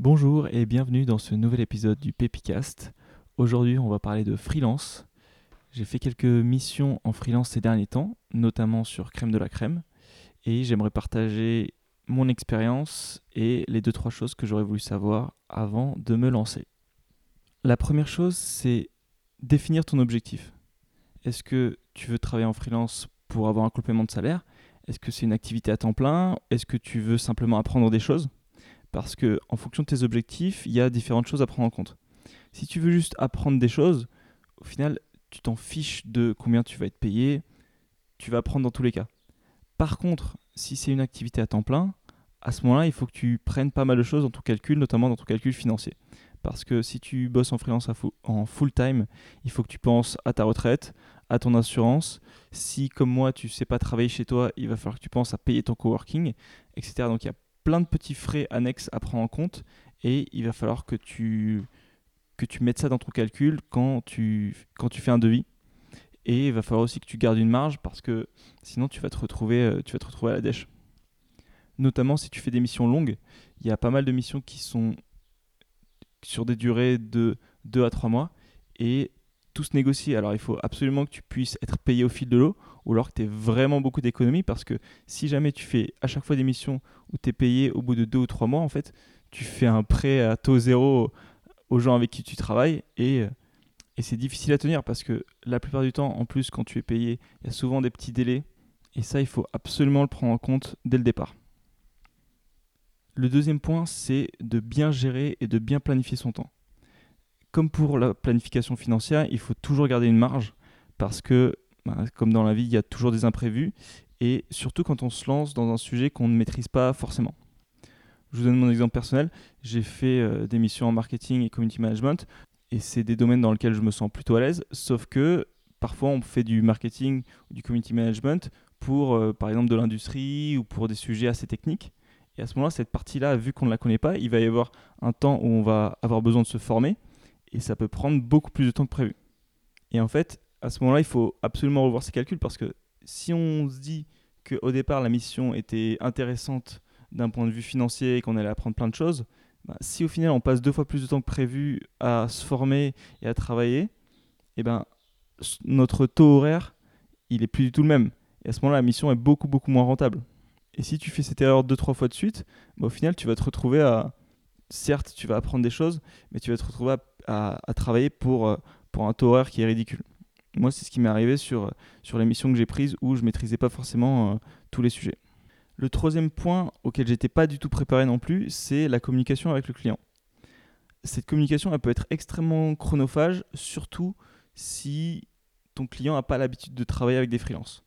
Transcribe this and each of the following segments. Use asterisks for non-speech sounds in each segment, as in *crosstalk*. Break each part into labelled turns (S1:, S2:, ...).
S1: Bonjour et bienvenue dans ce nouvel épisode du Pepicast. Aujourd'hui, on va parler de freelance. J'ai fait quelques missions en freelance ces derniers temps, notamment sur Crème de la Crème, et j'aimerais partager mon expérience et les deux trois choses que j'aurais voulu savoir avant de me lancer. La première chose, c'est définir ton objectif. Est-ce que tu veux travailler en freelance pour avoir un complément de salaire? Est-ce que c'est une activité à temps plein? Est-ce que tu veux simplement apprendre des choses? Parce que en fonction de tes objectifs, il y a différentes choses à prendre en compte. Si tu veux juste apprendre des choses, au final, tu t'en fiches de combien tu vas être payé, tu vas apprendre dans tous les cas. Par contre, si c'est une activité à temps plein, à ce moment-là, il faut que tu prennes pas mal de choses dans ton calcul, notamment dans ton calcul financier. Parce que si tu bosses en freelance en full time, il faut que tu penses à ta retraite, à ton assurance. Si, comme moi, tu ne sais pas travailler chez toi, il va falloir que tu penses à payer ton coworking, etc. Donc il y a plein de petits frais annexes à prendre en compte et il va falloir que tu, que tu mettes ça dans ton calcul quand tu, quand tu fais un devis. Et il va falloir aussi que tu gardes une marge parce que sinon tu vas te retrouver, euh, tu vas te retrouver à la dèche. Notamment si tu fais des missions longues, il y a pas mal de missions qui sont sur des durées de 2 à 3 mois et tout se négocie. Alors il faut absolument que tu puisses être payé au fil de l'eau ou alors que tu aies vraiment beaucoup d'économies parce que si jamais tu fais à chaque fois des missions où tu es payé au bout de 2 ou 3 mois, en fait, tu fais un prêt à taux zéro aux gens avec qui tu travailles et, et c'est difficile à tenir parce que la plupart du temps, en plus, quand tu es payé, il y a souvent des petits délais et ça, il faut absolument le prendre en compte dès le départ. Le deuxième point, c'est de bien gérer et de bien planifier son temps. Comme pour la planification financière, il faut toujours garder une marge parce que, bah, comme dans la vie, il y a toujours des imprévus et surtout quand on se lance dans un sujet qu'on ne maîtrise pas forcément. Je vous donne mon exemple personnel. J'ai fait euh, des missions en marketing et community management et c'est des domaines dans lesquels je me sens plutôt à l'aise. Sauf que parfois on fait du marketing ou du community management pour, euh, par exemple, de l'industrie ou pour des sujets assez techniques. Et à ce moment-là, cette partie-là, vu qu'on ne la connaît pas, il va y avoir un temps où on va avoir besoin de se former et ça peut prendre beaucoup plus de temps que prévu. Et en fait, à ce moment-là, il faut absolument revoir ses calculs parce que si on se dit qu'au départ, la mission était intéressante d'un point de vue financier et qu'on allait apprendre plein de choses, bah, si au final on passe deux fois plus de temps que prévu à se former et à travailler, eh ben, notre taux horaire, il est plus du tout le même. Et à ce moment-là, la mission est beaucoup, beaucoup moins rentable. Et si tu fais cette erreur deux, trois fois de suite, bah, au final, tu vas te retrouver à. Certes, tu vas apprendre des choses, mais tu vas te retrouver à, travailler pour, euh, pour un taux horaire qui est ridicule. Moi, c'est ce qui m'est arrivé sur, sur les missions que j'ai prises où je ne maîtrisais pas forcément euh, tous les sujets. Le troisième point auquel j'étais pas du tout préparé non plus, c'est la communication avec le client. Cette communication, elle peut être extrêmement chronophage, surtout si ton client n'a pas l'habitude de travailler avec des freelances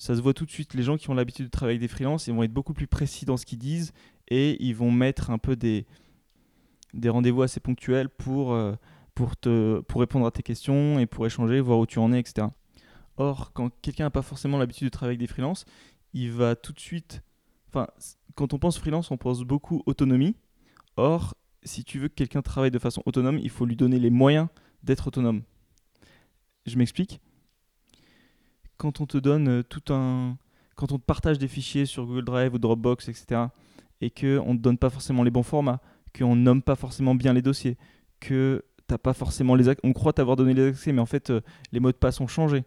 S1: ça se voit tout de suite. Les gens qui ont l'habitude de travailler avec des freelances, ils vont être beaucoup plus précis dans ce qu'ils disent et ils vont mettre un peu des, des rendez-vous assez ponctuels pour, euh, pour, te, pour répondre à tes questions et pour échanger, voir où tu en es, etc. Or, quand quelqu'un n'a pas forcément l'habitude de travailler avec des freelances, il va tout de suite. Enfin, quand on pense freelance, on pense beaucoup autonomie. Or, si tu veux que quelqu'un travaille de façon autonome, il faut lui donner les moyens d'être autonome. Je m'explique quand on te donne euh, tout un. Quand on te partage des fichiers sur Google Drive ou Dropbox, etc., et qu'on ne donne pas forcément les bons formats, qu'on nomme pas forcément bien les dossiers, que t'as pas forcément les On croit t'avoir donné les accès, mais en fait, euh, les mots de passe ont changé.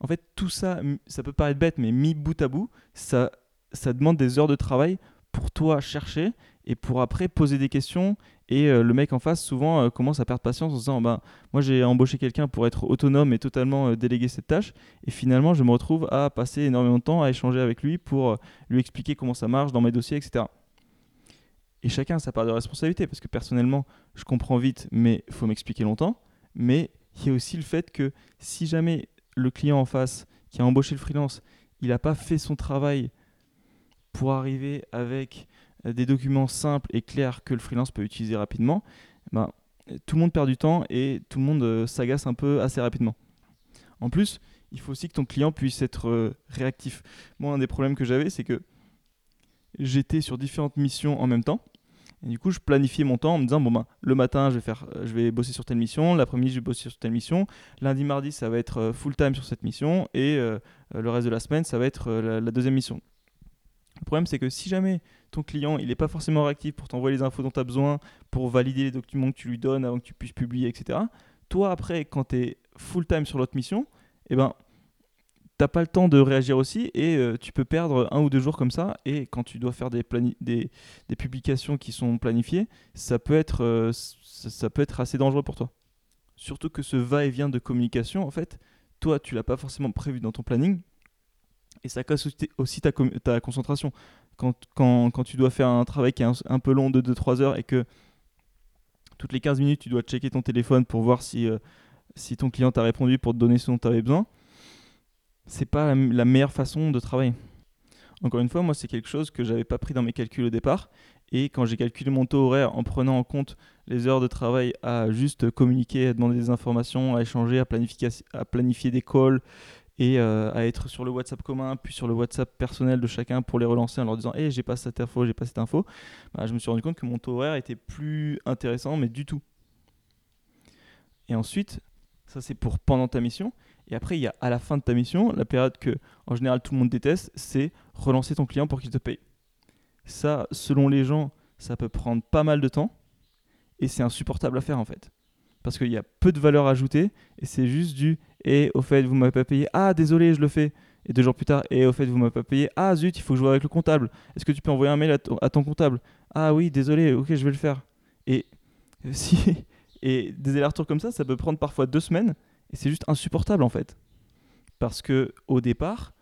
S1: En fait, tout ça, ça peut paraître bête, mais mis bout à bout, ça, ça demande des heures de travail pour toi chercher et pour après poser des questions et euh, le mec en face, souvent, euh, commence à perdre patience en disant bah, Moi, j'ai embauché quelqu'un pour être autonome et totalement euh, déléguer cette tâche. Et finalement, je me retrouve à passer énormément de temps à échanger avec lui pour lui expliquer comment ça marche dans mes dossiers, etc. Et chacun a sa part de responsabilité parce que personnellement, je comprends vite, mais il faut m'expliquer longtemps. Mais il y a aussi le fait que si jamais le client en face qui a embauché le freelance, il n'a pas fait son travail pour arriver avec euh, des documents simples et clairs que le freelance peut utiliser rapidement, ben, tout le monde perd du temps et tout le monde euh, s'agace un peu assez rapidement. En plus, il faut aussi que ton client puisse être euh, réactif. Moi, un des problèmes que j'avais, c'est que j'étais sur différentes missions en même temps. Du coup, je planifiais mon temps en me disant bon ben, le matin, je vais vais bosser sur telle mission. L'après-midi, je vais bosser sur telle mission. Lundi, mardi, ça va être full time sur cette mission, et le reste de la semaine, ça va être la, deuxième mission. Le problème, c'est que si jamais ton client il n'est pas forcément réactif pour t'envoyer les infos dont tu as besoin, pour valider les documents que tu lui donnes avant que tu puisses publier, etc., toi, après, quand tu es full-time sur l'autre mission, eh ben, t'as pas le temps de réagir aussi et euh, tu peux perdre un ou deux jours comme ça. Et quand tu dois faire des, publications qui sont planifiées, ça peut, être, euh, ça, peut être assez dangereux pour toi. Surtout que ce va-et-vient de communication, en fait, toi, tu l'as pas forcément prévu dans ton planning et ça casse aussi ta, ta concentration. Quand, quand, quand, tu dois faire un travail qui est un, peu long de 2-3 heures et que toutes les 15 minutes, tu dois checker ton téléphone pour voir si, euh, si ton client t'a répondu pour te donner ce dont tu avais besoin, c'est pas la, meilleure façon de travailler. Encore une fois, moi, c'est quelque chose que j'avais pas pris dans mes calculs au départ. Et quand j'ai calculé mon taux horaire en prenant en compte les heures de travail à juste communiquer, à demander des informations, à échanger, à planifier, des calls, et euh, à être sur le WhatsApp commun, puis sur le WhatsApp personnel de chacun pour les relancer en leur disant Hey, j'ai pas cette info, j'ai pas cette info, bah, je me suis rendu compte que mon taux horaire était plus intéressant, mais du tout. Et ensuite, ça c'est pour pendant ta mission. Et après, il y a à la fin de ta mission, la période que en général tout le monde déteste, c'est relancer ton client pour qu'il te paye. Ça, selon les gens, ça peut prendre pas mal de temps et c'est insupportable à faire en fait. Parce qu'il y a peu de valeur ajoutée et c'est juste du et au fait, vous m'avez pas payé. Ah, désolé, je le fais. Et deux jours plus tard, et au fait, vous m'avez pas payé. Ah, zut, il faut que je avec le comptable. Est-ce que tu peux envoyer un mail à, ton comptable? Ah oui, désolé, ok, je vais le faire. Et *laughs* si et des allers-retours comme ça, ça peut prendre parfois deux semaines et c'est juste insupportable en fait. Parce que au départ,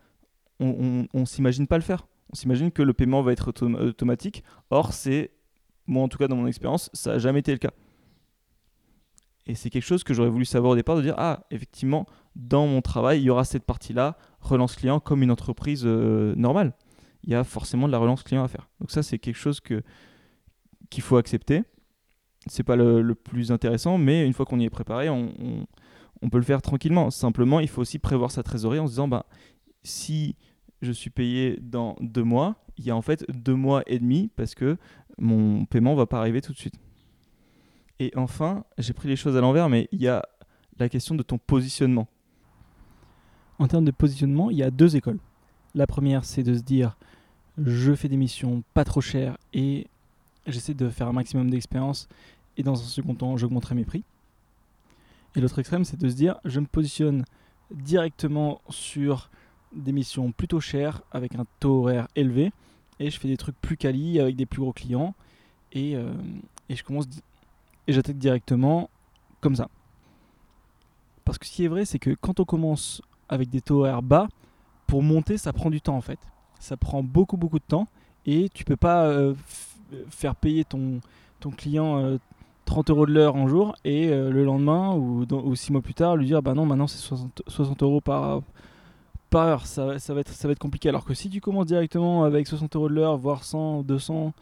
S1: on, s'imagine pas le faire. On s'imagine que le paiement va être automatique. Or, c'est, moi en tout cas dans mon expérience, ça n'a jamais été le cas. Et c'est quelque chose que j'aurais voulu savoir au départ, de dire, ah, effectivement, dans mon travail, il y aura cette partie-là, relance client, comme une entreprise euh, normale. Il y a forcément de la relance client à faire. Donc ça, c'est quelque chose qu'il faut accepter. C'est pas le, plus intéressant, mais une fois qu'on y est préparé, on, on, peut le faire tranquillement. Simplement, il faut aussi prévoir sa trésorerie en se disant, bah, si je suis payé dans deux mois, il y a en fait deux mois et demi parce que mon paiement va pas arriver tout de suite. Et enfin, j'ai pris les choses à l'envers, mais il y a la question de ton positionnement.
S2: En termes de positionnement, il y a deux écoles. La première, c'est de se dire je fais des missions pas trop chères et j'essaie de faire un maximum d'expérience et dans un second temps, j'augmenterai mes prix. Et l'autre extrême, c'est de se dire je me positionne directement sur des missions plutôt chères avec un taux horaire élevé et je fais des trucs plus quali avec des plus gros clients et, euh, et je commence et j'attaque directement comme ça. Parce que ce qui est vrai, c'est que quand on commence avec des taux horaires bas, pour monter, ça prend du temps en fait. Ça prend beaucoup beaucoup de temps et tu peux pas euh, faire payer ton, ton client 30 euh, euros de l'heure en jour et euh, le lendemain ou, six mois plus tard lui dire bah non maintenant c'est 60, 60, euros par, heure. Ça, va être, compliqué. Alors que si tu commences directement avec 60 euros de l'heure, voire 100, 200,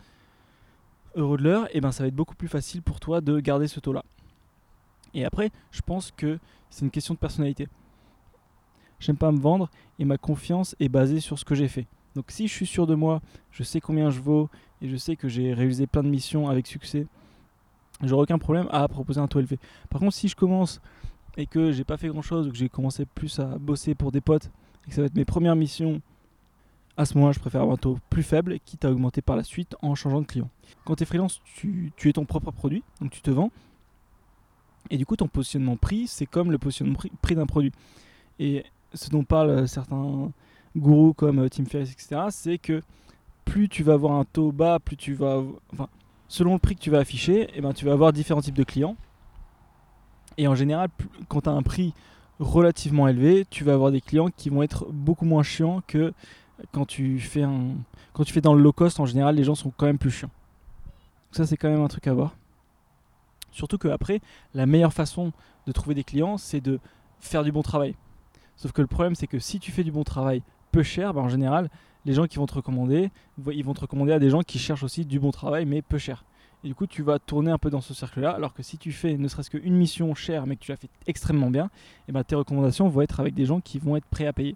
S2: euros de l'heure, et ben ça va être beaucoup plus facile pour toi de garder ce taux-là. Et après, je pense que c'est une question de personnalité. J'aime pas me vendre et ma confiance est basée sur ce que j'ai fait. Donc si je suis sûr de moi, je sais combien je vaux et je sais que j'ai réalisé plein de missions avec succès, j'aurai aucun problème à proposer un taux élevé. Par contre, si je commence et que j'ai pas fait grand chose ou que j'ai commencé plus à bosser pour des potes et que ça va être mes premières missions à ce moment-là, je préfère avoir un taux plus faible, quitte à augmenter par la suite en changeant de client. Quand tu es freelance, tu, es ton propre produit, donc tu te vends. Et du coup, ton positionnement prix, c'est comme le positionnement prix, d'un produit. Et ce dont parlent certains gourous comme euh, Tim Ferriss, etc., c'est que plus tu vas avoir un taux bas, plus tu vas. Enfin, selon le prix que tu vas afficher, eh ben, tu vas avoir différents types de clients. Et en général, quand tu as un prix relativement élevé, tu vas avoir des clients qui vont être beaucoup moins chiants que quand tu fais un quand tu fais dans le low cost en général les gens sont quand même plus chiants. Ça c'est quand même un truc à voir. Surtout que après la meilleure façon de trouver des clients c'est de faire du bon travail. Sauf que le problème c'est que si tu fais du bon travail peu cher ben, en général les gens qui vont te recommander ils vont te recommander à des gens qui cherchent aussi du bon travail mais peu cher et du coup tu vas tourner un peu dans ce cercle là alors que si tu fais ne serait-ce qu'une mission chère mais que tu la fais extrêmement bien et ben tes recommandations vont être avec des gens qui vont être prêts à payer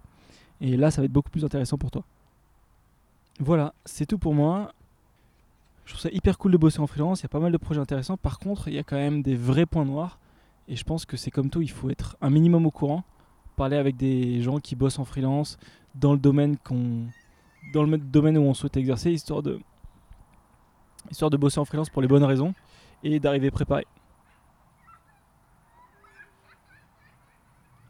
S2: et là, ça va être beaucoup plus intéressant pour toi. Voilà, c'est tout pour moi. Je trouve ça hyper cool de bosser en freelance. Il y a pas mal de projets intéressants. Par contre, il y a quand même des vrais points noirs. Et je pense que c'est comme tout, il faut être un minimum au courant. Parler avec des gens qui bossent en freelance dans le domaine qu'on dans le domaine où on souhaite exercer, histoire de, histoire de bosser en freelance pour les bonnes raisons et d'arriver préparé.